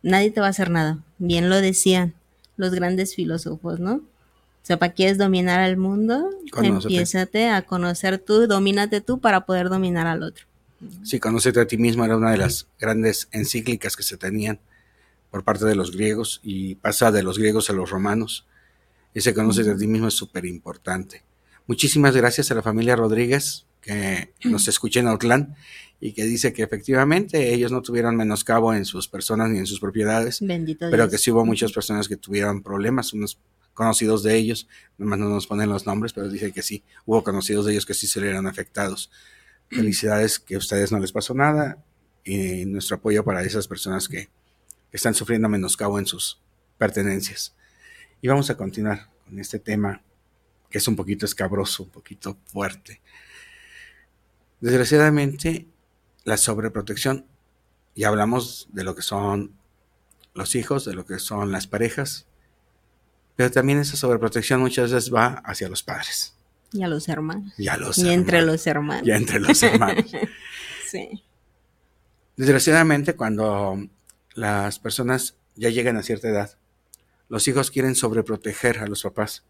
nadie te va a hacer nada. Bien lo decían los grandes filósofos, ¿no? O sea, ¿para quieres dominar al mundo? Conócete. a conocer tú, domínate tú para poder dominar al otro. Sí, conócete a ti mismo era una de las grandes encíclicas que se tenían por parte de los griegos y pasa de los griegos a los romanos. Ese conócete a ti mismo es súper importante. Muchísimas gracias a la familia Rodríguez que nos escucha en Outland y que dice que efectivamente ellos no tuvieron menoscabo en sus personas ni en sus propiedades, pero que sí hubo muchas personas que tuvieron problemas, unos conocidos de ellos, nomás no nos ponen los nombres, pero dice que sí, hubo conocidos de ellos que sí se le eran afectados. Felicidades que a ustedes no les pasó nada y nuestro apoyo para esas personas que están sufriendo menoscabo en sus pertenencias. Y vamos a continuar con este tema que es un poquito escabroso, un poquito fuerte. Desgraciadamente, la sobreprotección, y hablamos de lo que son los hijos, de lo que son las parejas, pero también esa sobreprotección muchas veces va hacia los padres. Y a los hermanos. Y a los y entre los hermanos. Y entre los hermanos. [laughs] sí. Desgraciadamente, cuando las personas ya llegan a cierta edad, los hijos quieren sobreproteger a los papás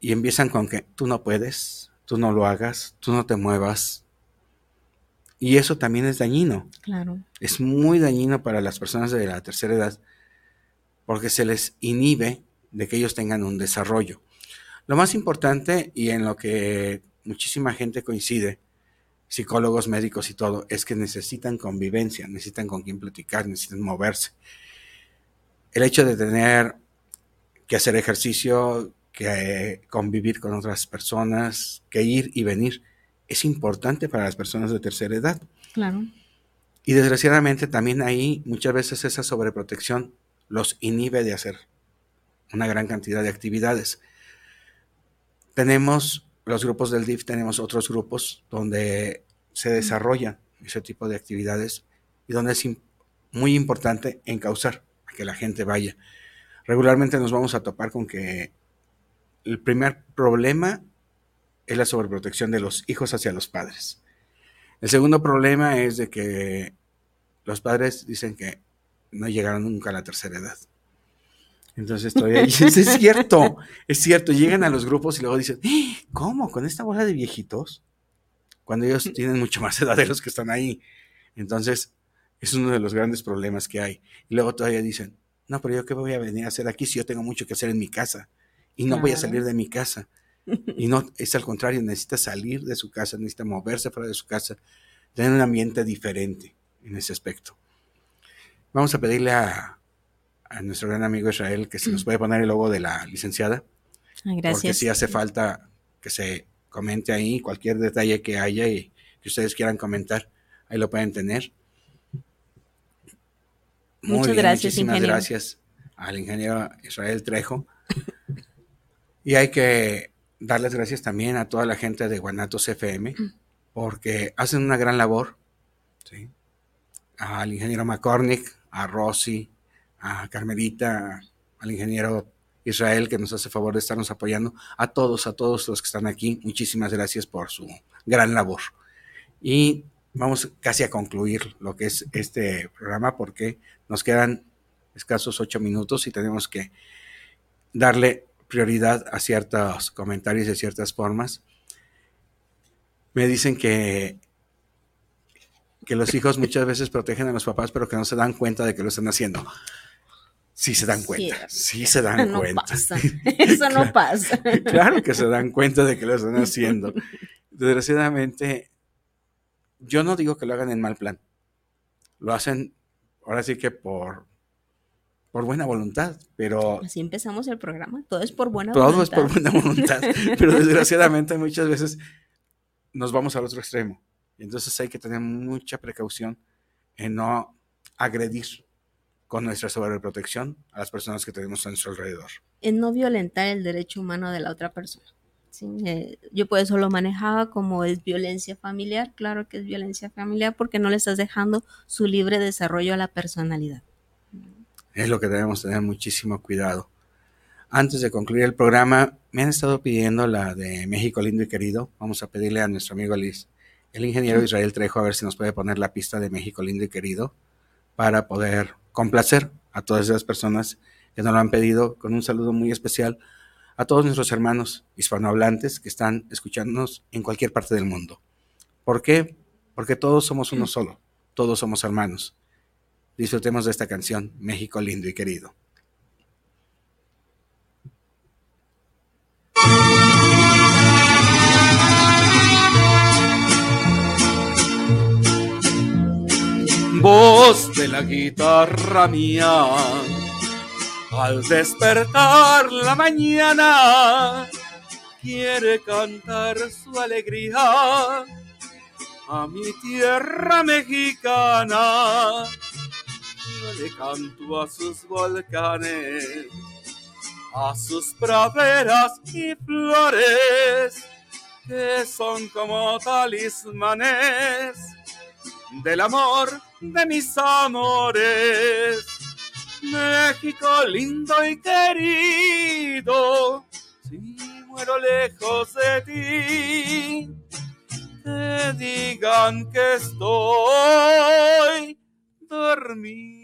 y empiezan con que tú no puedes, tú no lo hagas, tú no te muevas. Y eso también es dañino. Claro. Es muy dañino para las personas de la tercera edad porque se les inhibe de que ellos tengan un desarrollo. Lo más importante y en lo que muchísima gente coincide, psicólogos, médicos y todo, es que necesitan convivencia, necesitan con quien platicar, necesitan moverse. El hecho de tener que hacer ejercicio, que convivir con otras personas, que ir y venir, es importante para las personas de tercera edad. Claro. Y desgraciadamente también ahí muchas veces esa sobreprotección los inhibe de hacer una gran cantidad de actividades. Tenemos los grupos del DIF, tenemos otros grupos donde se desarrolla ese tipo de actividades y donde es muy importante encauzar a que la gente vaya. Regularmente nos vamos a topar con que el primer problema es la sobreprotección de los hijos hacia los padres. El segundo problema es de que los padres dicen que no llegaron nunca a la tercera edad. Entonces todavía [laughs] es cierto, es cierto, llegan a los grupos y luego dicen, ¡Ah! ¿cómo? ¿Con esta bola de viejitos? Cuando ellos tienen mucho más edad de los que están ahí. Entonces, es uno de los grandes problemas que hay. Y luego todavía dicen, no, pero yo qué voy a venir a hacer aquí si yo tengo mucho que hacer en mi casa y no voy a salir de mi casa. Y no, es al contrario, necesita salir de su casa, necesita moverse fuera de su casa, tener un ambiente diferente en ese aspecto. Vamos a pedirle a, a nuestro gran amigo Israel que se nos puede poner el logo de la licenciada. Gracias. Porque si hace falta que se comente ahí cualquier detalle que haya y que ustedes quieran comentar, ahí lo pueden tener. Muy Muchas gracias, muchísimas gracias al ingeniero Israel Trejo. y hay que darles gracias también a toda la gente de Guanatos FM, porque hacen una gran labor. ¿sí? Al ingeniero McCormick, a Rosy, a Carmelita, al ingeniero Israel que nos hace favor de estarnos apoyando, a todos, a todos los que están aquí, muchísimas gracias por su gran labor. Y vamos casi a concluir lo que es este programa porque nos quedan escasos ocho minutos y tenemos que darle prioridad a ciertos comentarios de ciertas formas. Me dicen que, que los hijos muchas veces protegen a los papás, pero que no se dan cuenta de que lo están haciendo. Sí se dan cuenta, sí, se dan no cuenta. Pasa. [laughs] Eso no pasa. claro que se dan cuenta de que lo están haciendo. Desgraciadamente, yo no digo que lo hagan en mal plan. Lo hacen ahora sí que por, por buena voluntad, pero Así empezamos el programa. Todo es por buena todo voluntad. es por buena voluntad, [laughs] pero desgraciadamente muchas veces nos vamos al otro extremo. Y entonces hay que tener mucha precaución en no agredir con nuestra sobreprotección a las personas que tenemos a nuestro alrededor. En no violentar el derecho humano de la otra persona. Sí, eh, yo por eso lo manejaba como es violencia familiar. Claro que es violencia familiar porque no le estás dejando su libre desarrollo a la personalidad. Es lo que debemos tener muchísimo cuidado. Antes de concluir el programa, me han estado pidiendo la de México lindo y querido. Vamos a pedirle a nuestro amigo Liz, el ingeniero Israel Trejo, a ver si nos puede poner la pista de México lindo y querido para poder complacer a todas esas personas que nos lo han pedido, con un saludo muy especial a todos nuestros hermanos hispanohablantes que están escuchándonos en cualquier parte del mundo. ¿Por qué? Porque todos somos uno solo, todos somos hermanos. Disfrutemos de esta canción, México lindo y querido. Voz de la guitarra mía, al despertar la mañana, quiere cantar su alegría a mi tierra mexicana. Le canto a sus volcanes, a sus praderas y flores, que son como talismanes del amor de mis amores. México lindo y querido, si muero lejos de ti, que digan que estoy dormido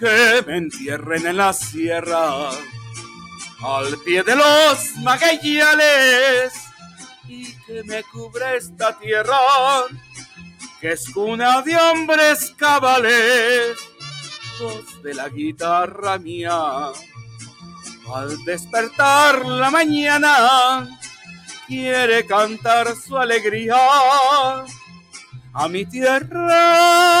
Que me entierren en la sierra, al pie de los magueyales, y que me cubra esta tierra, que es cuna de hombres cabales, voz de la guitarra mía. Al despertar la mañana, quiere cantar su alegría a mi tierra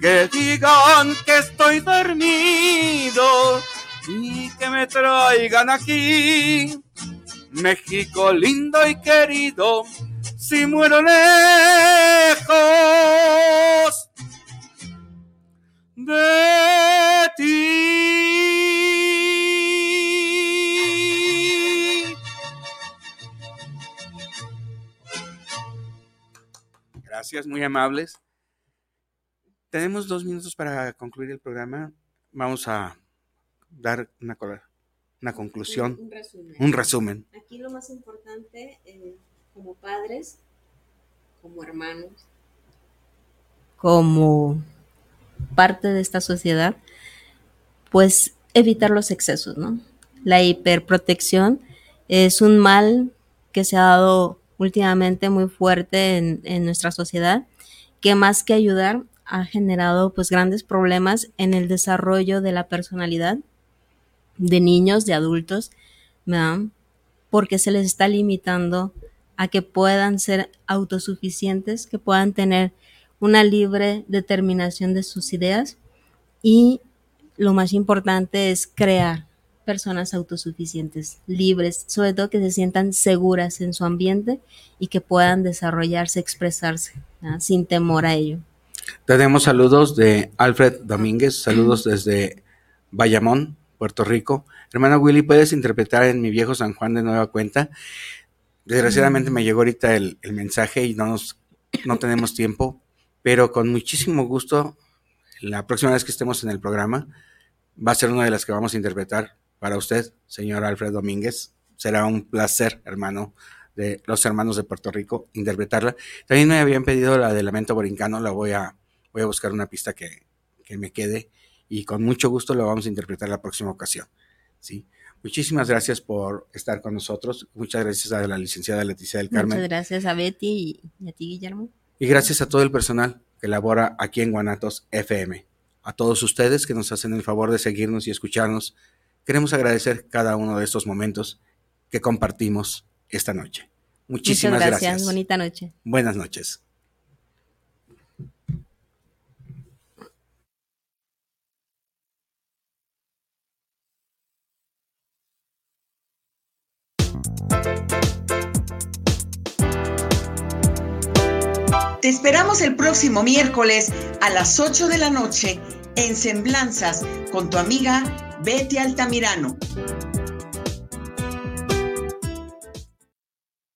que digan que estoy dormido y que me traigan aquí. México lindo y querido, si muero lejos de ti. Gracias, muy amables. Tenemos dos minutos para concluir el programa. Vamos a dar una, una conclusión, Un, un resumen. un resumen. Aquí lo más importante, eh, como padres, como hermanos, como parte de esta sociedad, pues evitar los excesos, ¿no? La hiperprotección es un mal que se ha dado últimamente muy fuerte en, en nuestra sociedad, que más que ayudar ha generado pues grandes problemas en el desarrollo de la personalidad de niños, de adultos, ¿verdad? porque se les está limitando a que puedan ser autosuficientes, que puedan tener una libre determinación de sus ideas y lo más importante es crear personas autosuficientes, libres, sobre todo que se sientan seguras en su ambiente y que puedan desarrollarse, expresarse, sin temor a ello. Tenemos saludos de Alfred Domínguez, saludos desde Bayamón, Puerto Rico. Hermano Willy, ¿puedes interpretar en mi viejo San Juan de nueva cuenta? Desgraciadamente me llegó ahorita el, el mensaje y no, nos, no tenemos tiempo, pero con muchísimo gusto, la próxima vez que estemos en el programa, va a ser una de las que vamos a interpretar para usted, señor Alfred Domínguez. Será un placer, hermano, de los hermanos de Puerto Rico, interpretarla. También me habían pedido la de Lamento Borincano, la voy a, voy a buscar una pista que, que me quede y con mucho gusto la vamos a interpretar la próxima ocasión. ¿sí? Muchísimas gracias por estar con nosotros. Muchas gracias a la licenciada Leticia del Carmen. Muchas gracias a Betty y a ti, Guillermo. Y gracias a todo el personal que labora aquí en Guanatos FM. A todos ustedes que nos hacen el favor de seguirnos y escucharnos Queremos agradecer cada uno de estos momentos que compartimos esta noche. Muchísimas Muchas gracias. gracias. Bonita noche. Buenas noches. Te esperamos el próximo miércoles a las 8 de la noche en Semblanzas con tu amiga Betty Altamirano.